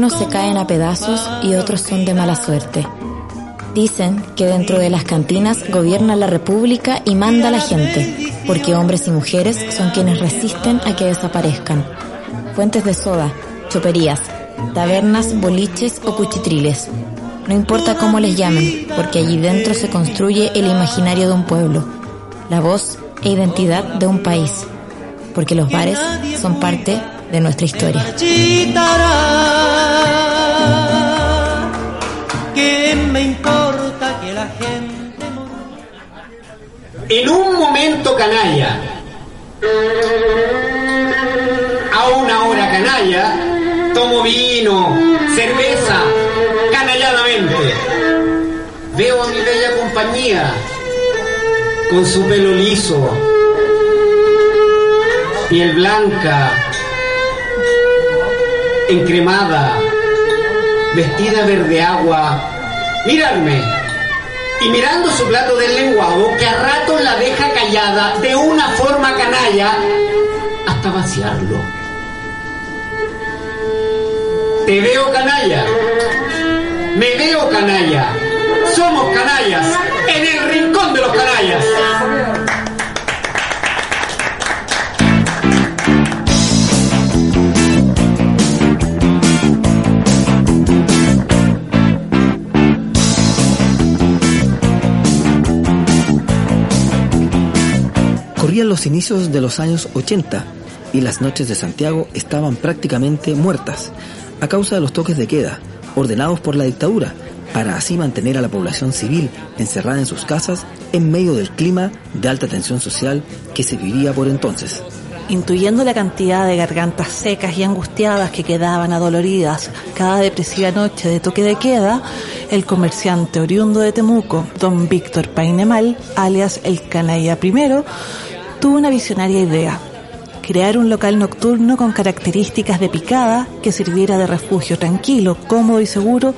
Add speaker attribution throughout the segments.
Speaker 1: Algunos se caen a pedazos y otros son de mala suerte. Dicen que dentro de las cantinas gobierna la república y manda a la gente, porque hombres y mujeres son quienes resisten a que desaparezcan. Fuentes de soda, choperías, tabernas, boliches o cuchitriles. No importa cómo les llamen, porque allí dentro se construye el imaginario de un pueblo, la voz e identidad de un país, porque los bares son parte de nuestra historia.
Speaker 2: En un momento canalla, a una hora canalla, tomo vino, cerveza, canalladamente. Veo a mi bella compañía con su pelo liso, piel blanca, encremada, vestida verde agua, mirarme y mirando su plato del lenguado que a rato la deja callada de una forma canalla hasta vaciarlo. Te veo canalla, me veo canalla, somos canallas en el rincón de los canallas.
Speaker 3: Los inicios de los años 80 y las noches de Santiago estaban prácticamente muertas a causa de los toques de queda ordenados por la dictadura para así mantener a la población civil encerrada en sus casas en medio del clima de alta tensión social que se vivía por entonces.
Speaker 4: Intuyendo la cantidad de gargantas secas y angustiadas que quedaban adoloridas cada depresiva noche de toque de queda, el comerciante oriundo de Temuco, don Víctor Painemal, alias el Canalla I, tuvo una visionaria idea, crear un local nocturno con características de picada que sirviera de refugio tranquilo, cómodo y seguro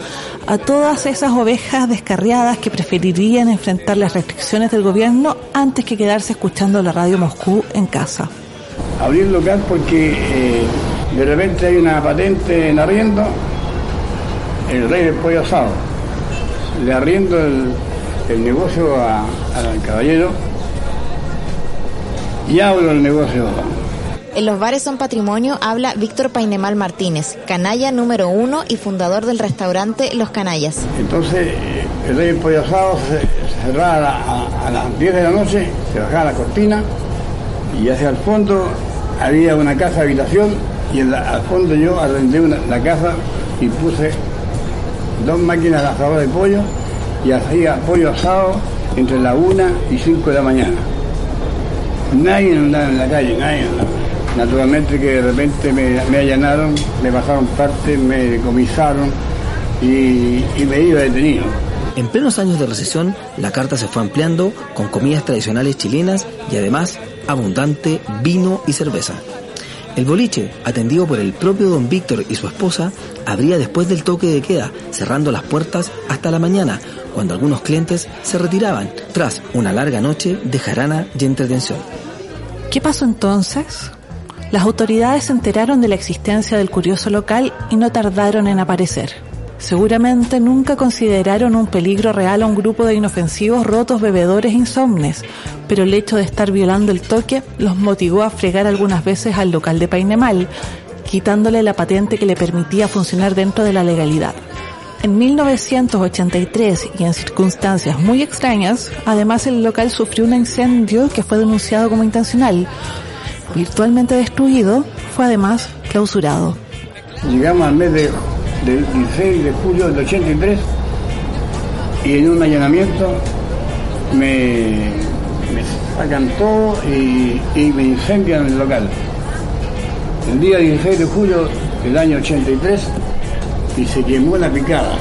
Speaker 4: a todas esas ovejas descarriadas que preferirían enfrentar las restricciones del gobierno antes que quedarse escuchando la radio Moscú en casa.
Speaker 5: Abrí el local porque eh, de repente hay una patente en arriendo, el rey del pollo asado. Le arriendo el, negocio al caballero y abro el negocio.
Speaker 1: En los bares son patrimonio habla Víctor Painemal Martínez, canalla número uno y fundador del restaurante Los Canallas.
Speaker 5: Entonces el rey asado se, cerraba a, la- a- a las 10 de la noche, se bajaba la cortina y hacia el fondo había una casa habitación y en la- al fondo yo arrendé una- la casa y puse dos máquinas de asador de pollo y hacía pollo asado entre la 1 y 5 de la mañana. Nadie andaba en la calle, nadie andaba. Naturalmente que de repente me, allanaron, me pasaron parte, me decomisaron y, y me iba detenido.
Speaker 3: En plenos años de recesión, la carta se fue ampliando con comidas tradicionales chilenas y además abundante vino y cerveza. El boliche, atendido por el propio don Víctor y su esposa, abría después del toque de queda, cerrando las puertas hasta la mañana, cuando algunos clientes se retiraban tras una larga noche de jarana y entretención.
Speaker 4: ¿Qué pasó entonces? Las autoridades se enteraron de la existencia del curioso local y no tardaron en aparecer. Seguramente nunca consideraron un peligro real a un grupo de inofensivos rotos bebedores insomnes, pero el hecho de estar violando el toque los motivó a fregar algunas veces al local de Painemal, quitándole la patente que le permitía funcionar dentro de la legalidad. En 1983 y en circunstancias muy extrañas, además el local sufrió un incendio que fue denunciado como intencional. Virtualmente destruido, fue además clausurado.
Speaker 5: Llegamos al mes de, del 16 de julio del 83 y en un allanamiento me, me sacan todo y, y me incendian el local. El día 16 de julio del año 83 y se quemó la picada.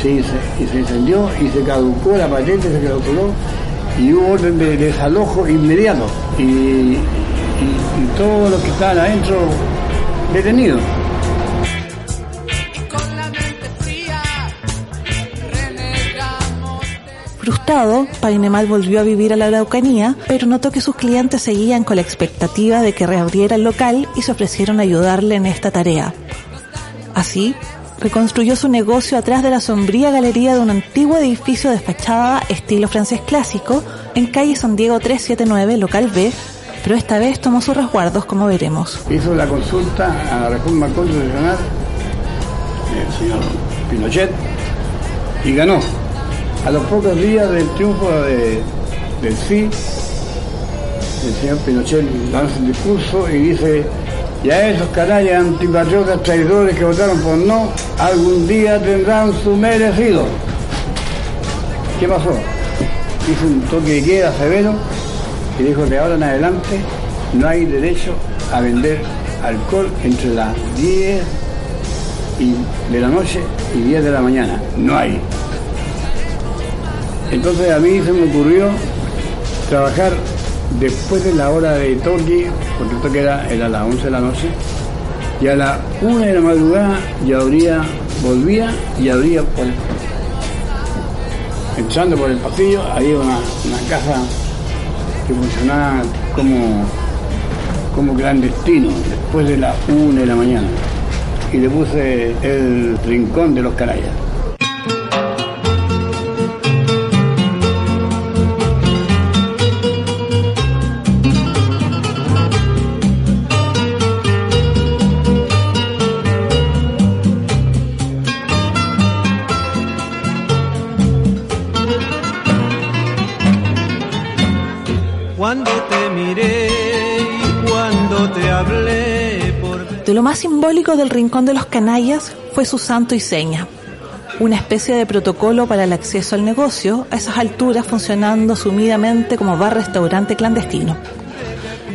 Speaker 5: Se y se incendió y se caducó la patente, se clausuró y hubo orden de desalojo inmediato y, y- y todos los que estaban adentro detenidos.
Speaker 4: Frustrado, Painemal volvió a vivir a la Araucanía, pero notó que sus clientes seguían con la expectativa de que reabriera el local y se ofrecieron a ayudarle en esta tarea. Así, reconstruyó su negocio atrás de la sombría galería de un antiguo edificio de fachada estilo francés clásico en calle San Diego 379, local B, pero esta vez tomó sus resguardos como veremos.
Speaker 5: Hizo la consulta a la reforma constitucional el señor Pinochet y ganó. A los pocos días del triunfo de, del sí, el señor Pinochet lanza un discurso y dice, ya esos canallas antipatriotas traidores que votaron por no, algún día tendrán su merecido. ¿Qué pasó? Hizo un toque de queda severo y dijo que ahora en adelante no hay derecho a vender alcohol entre las 10 y de la noche y 10 de la mañana. No hay. Entonces a mí se me ocurrió trabajar después de la hora de toque, el toque era, era a las 11 de la noche, y a las 1 de la madrugada ya abría, volvía y abría por el, entrando por el pasillo, había una, una casa que funcionaba como, como clandestino, después de las 1 de la mañana. Y le puse el rincón de los canallas.
Speaker 4: Más simbólico del Rincón de los Canallas fue su santo y seña, una especie de protocolo para el acceso al negocio, a esas alturas funcionando sumidamente como bar-restaurante clandestino.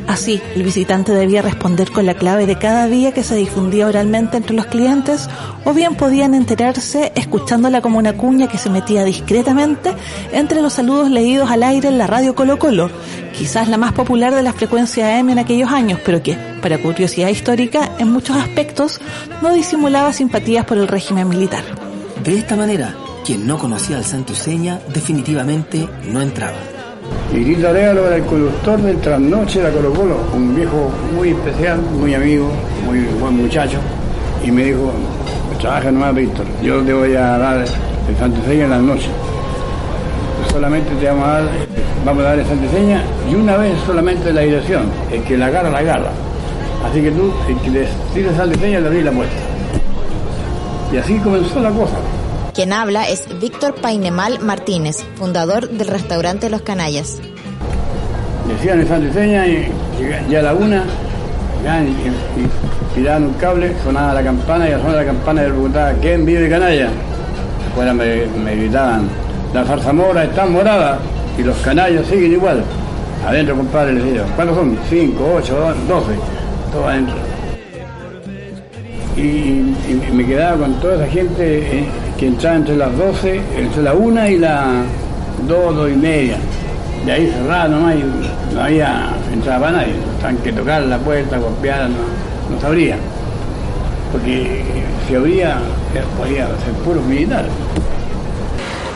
Speaker 4: Así, el visitante debía responder con la clave de cada día que se difundía oralmente entre los clientes, o bien podían enterarse escuchándola como una cuña que se metía discretamente entre los saludos leídos al aire en la radio Colo Colo, quizás la más popular de la frecuencia AM en aquellos años, pero que, para curiosidad histórica, en muchos aspectos no disimulaba simpatías por el régimen militar.
Speaker 3: De esta manera, quien no conocía al santo y seña definitivamente no entraba.
Speaker 5: Y Grito Arevalo era el conductor del trasnoche de la Colo Colo, un viejo muy especial, muy amigo, muy buen muchacho. Y me dijo, trabaja nomás Víctor, yo te voy a dar el santiseña en las noches. Solamente te vamos a dar, vamos a dar santiseña y una vez solamente la dirección. El que la agarra, la agarra. Así que tú, el que le tires santiseña, le abrís la puerta. Y así comenzó la cosa.
Speaker 1: Quien habla es Víctor Painemal Martínez, fundador del restaurante Los Canallas.
Speaker 5: decían el santo y ya a la una, ya, y, y tiraban un cable, sonaba la campana y al sonar la campana del Bogotá, ¿quién vive canalla? Afuera me, me gritaban, la zarzamora está morada y los canallos siguen igual. Adentro, compadre, les decía, ¿cuántos son? Cinco, ocho, doce, todo adentro. Y, me quedaba con toda esa gente eh, que entraba entre las 12, entre la una y la dos, dos y media. De ahí cerrada nomás y no había entrada para nadie. Estaban que tocar la puerta, golpear, no, no sabría. Porque si habría, eh, podía ser puros militares.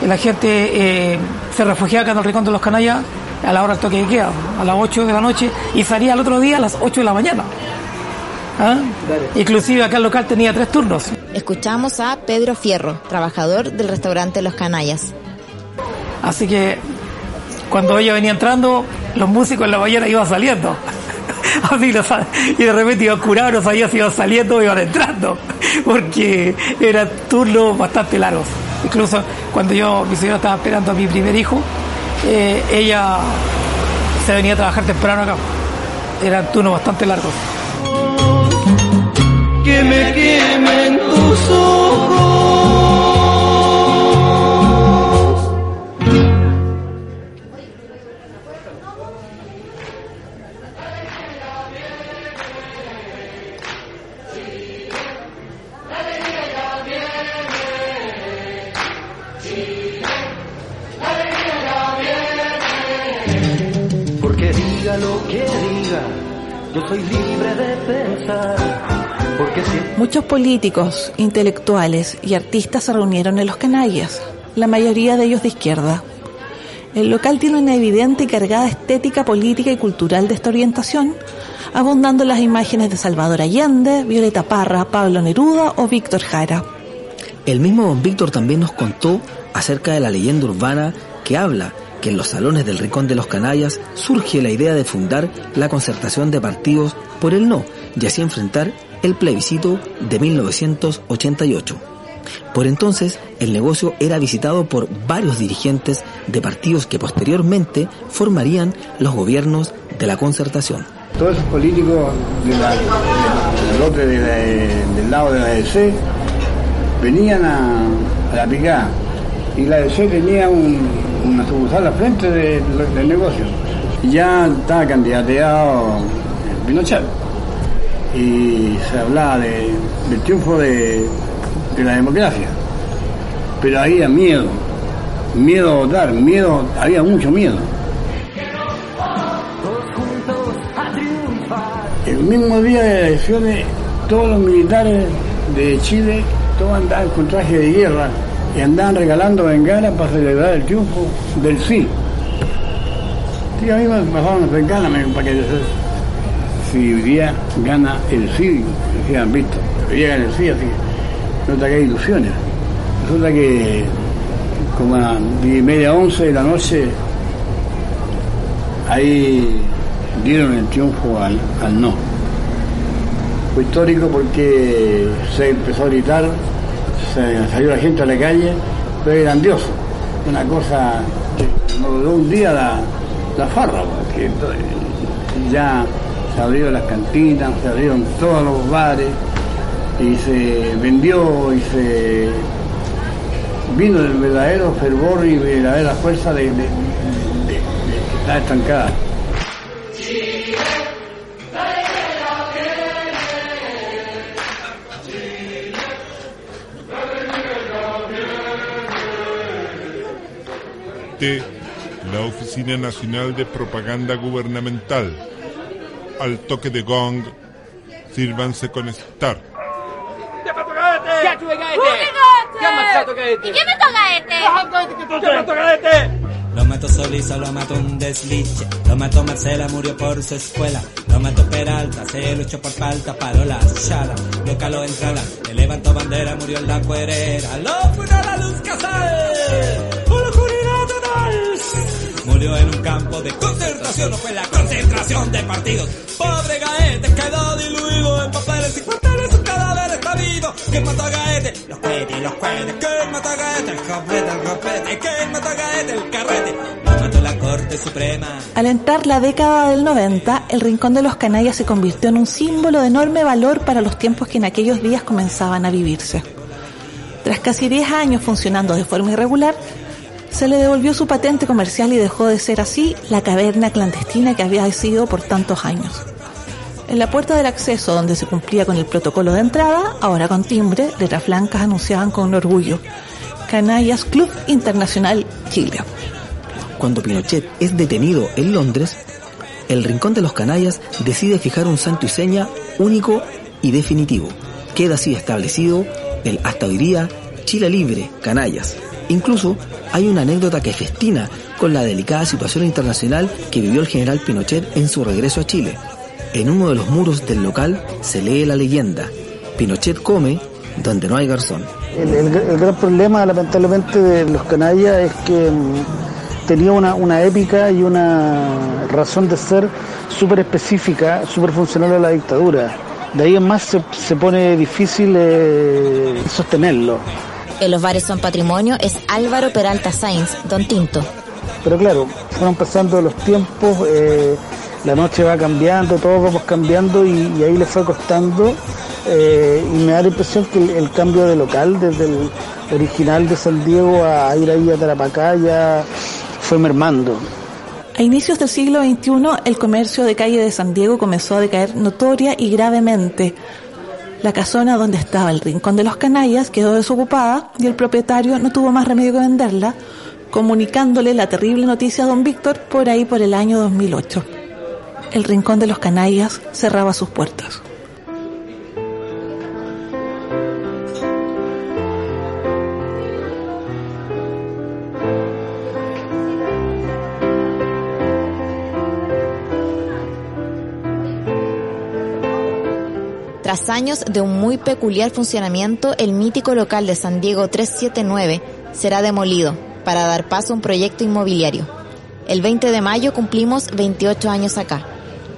Speaker 6: la gente eh, se refugiaba acá en el Rincón de los Canallas a la hora del toque de queda, a las 8 de la noche, y salía al otro día a las 8 de la mañana. ¿Ah? Inclusive acá el local tenía tres turnos.
Speaker 1: Escuchamos a Pedro Fierro, trabajador del restaurante Los Canallas.
Speaker 6: Así que cuando ella venía entrando, los músicos en la mañana iban saliendo. Así los- y de repente iban curados, no sabía si iban saliendo o iban entrando. Porque eran turnos bastante largos. Incluso cuando yo, mi señora estaba esperando a mi primer hijo, eh, ella se venía a trabajar temprano acá. Eran turnos bastante largos.
Speaker 7: que me quemen tus ojos.
Speaker 8: Diga lo que diga, yo soy libre de pensar. Porque si
Speaker 4: Muchos políticos, intelectuales y artistas se reunieron en los canallas, la mayoría de ellos de izquierda. El local tiene una evidente y cargada estética política y cultural de esta orientación, abundando las imágenes de Salvador Allende, Violeta Parra, Pablo Neruda o Víctor Jara.
Speaker 3: El mismo don Víctor también nos contó acerca de la leyenda urbana que habla que en los salones del Rincón de los Canallas surge la idea de fundar la concertación de partidos por el no y así enfrentar el plebiscito de 1988. Por entonces, el negocio era visitado por varios dirigentes de partidos que posteriormente formarían los gobiernos de la concertación.
Speaker 5: Todos esos políticos del, otro- del lado de la DC venían a, a la picada y la DC tenía un, una sucursal al frente de- del negocio. Y ya estaba candidateado Pinochet y se hablaba de- del triunfo de, de la democracia. Pero había miedo, miedo a votar, miedo, había mucho miedo. El mismo día de las elecciones, todos los militares de Chile, todos andaban con traje de guerra y andaban regalando bengalas para celebrar el triunfo del sí. Sí, a mí me bajaron las bengalas para que si hoy día gana el sí, han visto, hoy día gana el sí, así que no te hagas ilusiones. Resulta que como a diez y media, once de la noche, ahí dieron el triunfo al, al no. Fue histórico porque se empezó a gritar, se salió la gente a la calle, fue grandioso. Una cosa que no duró un día la, la farra, porque ya se abrieron las cantinas, se abrieron todos los bares y se vendió y se vino el verdadero fervor y verdadera fuerza de, de, de- está estancada.
Speaker 9: La Oficina Nacional de Propaganda Gubernamental. Al toque de gong, sírvanse con estar.
Speaker 10: ¿Y quién me toca este?
Speaker 11: Lo mató Solisa, lo mató un desliche. Lo mató Marcela, murió por su escuela. Lo mató Peralta, se luchó por falta, paró la chala. Lo caló entrada, le levantó bandera, murió en la cuerera. Lo puso a la luz casal. Murió en un campo de concentración, no fue la concentración de partidos. Pobre Gaete quedó diluido en papeles y cuarteles, su cadáver está vivo. ¿Quién mató a Gaete? Los cohetes, los cohetes. ¿Quién mató a Gaete? El copete, el copete. ¿Quién mató a Gaete? El carrete. Lo mató la Corte Suprema.
Speaker 4: Al entrar la década del 90, el Rincón de los Canallas se convirtió en un símbolo de enorme valor para los tiempos que en aquellos días comenzaban a vivirse. Tras casi 10 años funcionando de forma irregular, se le devolvió su patente comercial y dejó de ser así la caverna clandestina que había sido por tantos años. En la puerta del acceso, donde se cumplía con el protocolo de entrada, ahora con timbre, letras blancas anunciaban con orgullo Canallas Club Internacional Chile.
Speaker 3: Cuando Pinochet es detenido en Londres, el Rincón de los Canallas decide fijar un santo y seña único y definitivo. Queda así establecido el hasta hoy día Chile Libre Canallas. Incluso hay una anécdota que festina con la delicada situación internacional que vivió el general Pinochet en su regreso a Chile. En uno de los muros del local se lee la leyenda, Pinochet come donde no hay garzón.
Speaker 12: El, gran problema, lamentablemente, de los canallas es que mm, tenía una, una épica y una razón de ser súper específica, súper funcional a la dictadura. De ahí en más se, se pone difícil eh, sostenerlo.
Speaker 1: En los bares son patrimonio es Álvaro Peralta Sainz, Don Tinto.
Speaker 12: Pero claro, fueron pasando los tiempos, eh, la noche va cambiando, todos vamos cambiando y, y ahí le fue costando. eh, y me da la impresión que el, el cambio de local, desde el original de San Diego a ir ahí a Tarapacá, ya fue mermando.
Speaker 4: A inicios del siglo XXI, el comercio de calle de San Diego comenzó a decaer notoria y gravemente. La casona donde estaba el rincón de los canallas quedó desocupada y el propietario no tuvo más remedio que venderla, comunicándole la terrible noticia a don Víctor por ahí por el año 2008. El rincón de los canallas cerraba sus puertas.
Speaker 1: Años de un muy peculiar funcionamiento, el mítico local de San Diego 379 será demolido para dar paso a un proyecto inmobiliario. El 20 de mayo cumplimos 28 años acá.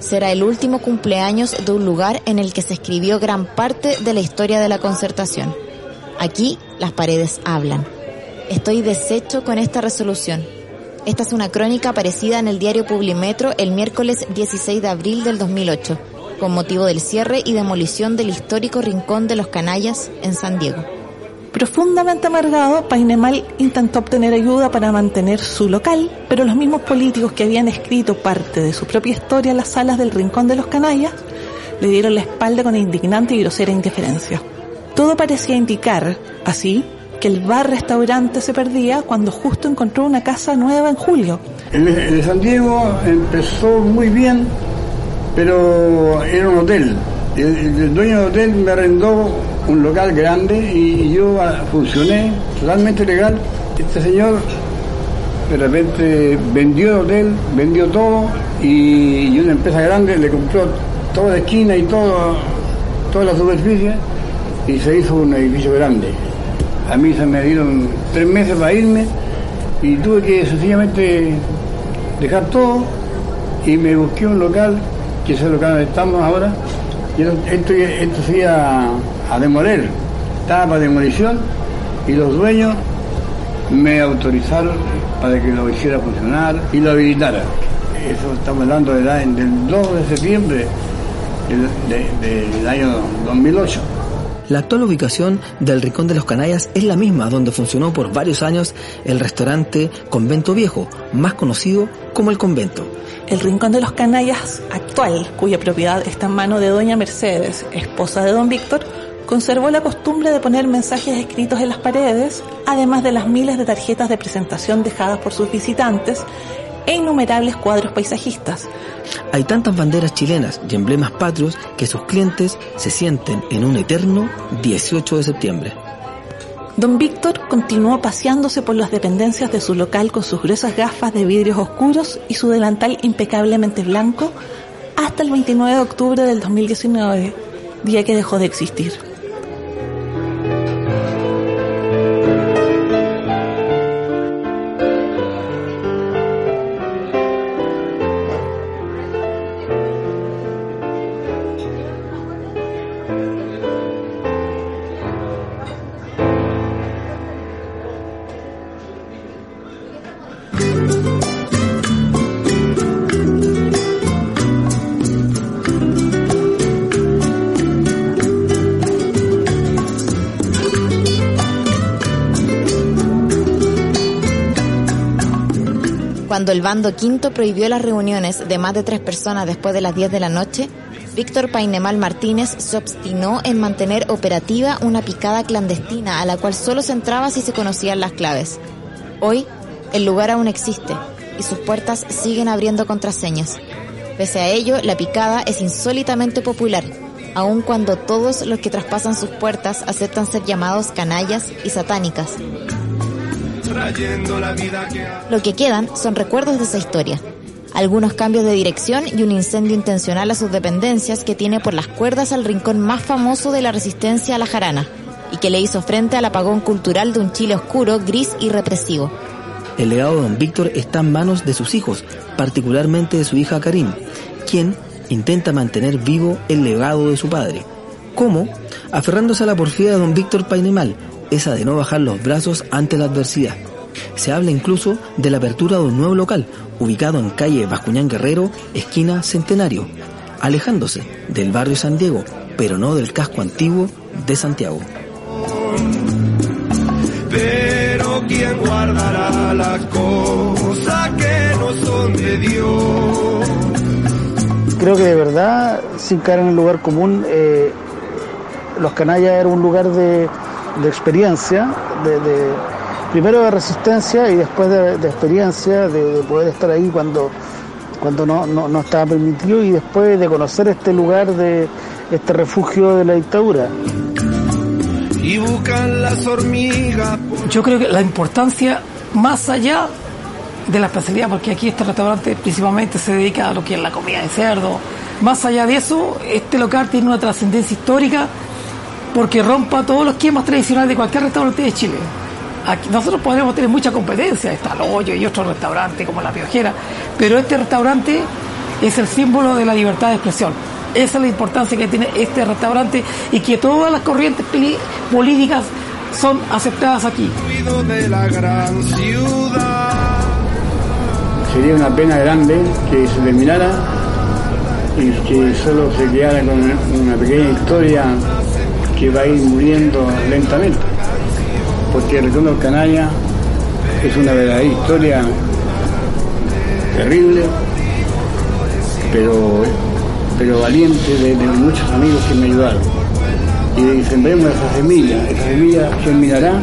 Speaker 1: Será el último cumpleaños de un lugar en el que se escribió gran parte de la historia de la concertación. Aquí las paredes hablan. Estoy deshecho con esta resolución. Esta es una crónica aparecida en el diario Publimetro el miércoles 16 de abril del 2008, con motivo del cierre y demolición del histórico Rincón de los Canallas en San Diego.
Speaker 4: Profundamente amargado, Painemal intentó obtener ayuda para mantener su local, pero los mismos políticos que habían escrito parte de su propia historia en las salas del Rincón de los Canallas le dieron la espalda con indignante y grosera indiferencia. Todo parecía indicar, así, que el bar-restaurante se perdía cuando justo encontró una casa nueva en julio.
Speaker 5: El, el de San Diego empezó muy bien, pero era un hotel. El, el dueño del hotel me arrendó un local grande y yo ah, funcioné totalmente legal. Este señor de repente vendió el hotel, vendió todo y, una empresa grande le compró toda la esquina y todo, toda la superficie y se hizo un edificio grande. A mí se me dieron tres meses para irme y tuve que sencillamente dejar todo y me busqué un local, que es el local donde estamos ahora, y esto, esto se iba a, a demoler, estaba para demolición y los dueños me autorizaron para que lo hiciera funcionar y lo habilitara. Eso estamos hablando de la- del 2 de septiembre del, de- del año 2008.
Speaker 3: La actual ubicación del Rincón de los Canallas es la misma donde funcionó por varios años el restaurante Convento Viejo, más conocido como el Convento.
Speaker 4: El Rincón de los Canallas actual, cuya propiedad está en mano de doña Mercedes, esposa de don Víctor, conservó la costumbre de poner mensajes escritos en las paredes, además de las miles de tarjetas de presentación dejadas por sus visitantes e innumerables cuadros paisajistas.
Speaker 3: Hay tantas banderas chilenas y emblemas patrios que sus clientes se sienten en un eterno 18 de septiembre.
Speaker 4: Don Víctor continuó paseándose por las dependencias de su local con sus gruesas gafas de vidrios oscuros y su delantal impecablemente blanco hasta el 29 de octubre del 2019, día que dejó de existir.
Speaker 1: Cuando el bando quinto prohibió las reuniones de más de tres personas después de las 10 de la noche, Víctor Painemal Martínez se obstinó en mantener operativa una picada clandestina a la cual solo se entraba si se conocían las claves. Hoy, el lugar aún existe y sus puertas siguen abriendo contraseñas. Pese a ello, la picada es insólitamente popular, aun cuando todos los que traspasan sus puertas aceptan ser llamados canallas y satánicas. Lo que quedan son recuerdos de esa historia. Algunos cambios de dirección y un incendio intencional a sus dependencias que tiene por las cuerdas al rincón más famoso de la resistencia a la jarana y que le hizo frente al apagón cultural de un Chile oscuro, gris y represivo.
Speaker 3: El legado de don Víctor está en manos de sus hijos, particularmente de su hija Karim, quien intenta mantener vivo el legado de su padre. ¿Cómo? Aferrándose a la porfía de don Víctor Painemal, esa de no bajar los brazos ante la adversidad. Se habla incluso de la apertura de un nuevo local, ubicado en calle Bascuñán Guerrero, esquina Centenario, alejándose del barrio San Diego, pero no del casco antiguo de Santiago.
Speaker 13: Pero ¿quién guardará las cosas que no son de Dios?
Speaker 12: Creo que de verdad, sin caer en el lugar común, eh, los canallas era un lugar de, de experiencia, de, de- primero de resistencia y después de, de experiencia, de, de poder estar ahí cuando, cuando no, no, no estaba permitido y después de conocer este lugar, de este refugio de la dictadura.
Speaker 13: Y buscan las hormigas.
Speaker 6: Yo creo que la importancia, más allá de la especialidad, porque aquí este restaurante principalmente se dedica a lo que es la comida de cerdo, más allá de eso, este local tiene una trascendencia histórica porque rompa todos los esquemas tradicionales de cualquier restaurante de Chile. Aquí, nosotros podremos tener mucha competencia, está el hoyo y otros restaurantes como La Piojera, pero este restaurante es el símbolo de la libertad de expresión. Esa es la importancia que tiene este restaurante y que todas las corrientes políticas son aceptadas aquí.
Speaker 5: Sería una pena grande que se terminara y que solo se quedara con una pequeña historia que va a ir muriendo lentamente. Porque el retorno canalla es una verdadera historia terrible, pero, pero valiente de, muchos amigos que me ayudaron. Y sembremos esa semilla, esa semilla germinará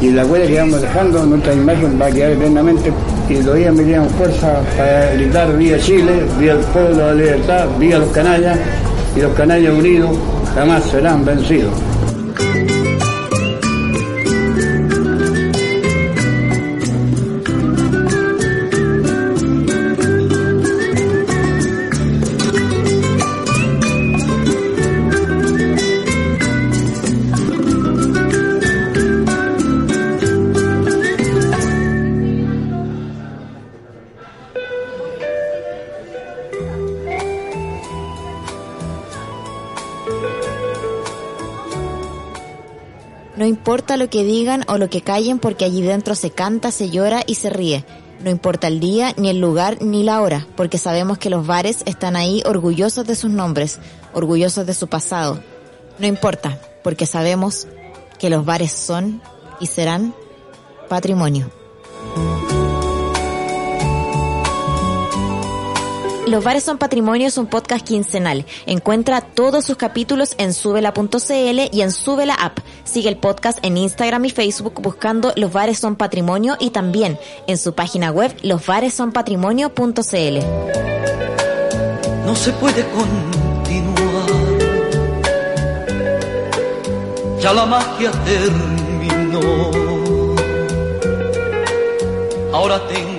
Speaker 5: y la huella que vamos dejando, nuestra imagen va a quedar eternamente y todavía me dieron fuerza para gritar Viva Chile, Viva el pueblo de la libertad, Viva los canallas y los canallas unidos jamás serán vencidos.
Speaker 1: No importa lo que digan o lo que callen porque allí dentro se canta, se llora y se ríe. No importa el día, ni el lugar, ni la hora, porque sabemos que los bares están ahí orgullosos de sus nombres, orgullosos de su pasado. No importa, porque sabemos que los bares son y serán patrimonio. Los Bares son Patrimonio es un podcast quincenal. Encuentra todos sus capítulos en subela.cl y en Subela App. Sigue el podcast en Instagram y Facebook buscando Los Bares son Patrimonio y también en su página web losbaresonpatrimonio.cl.
Speaker 8: No se puede continuar. Ya la magia terminó. Ahora tengo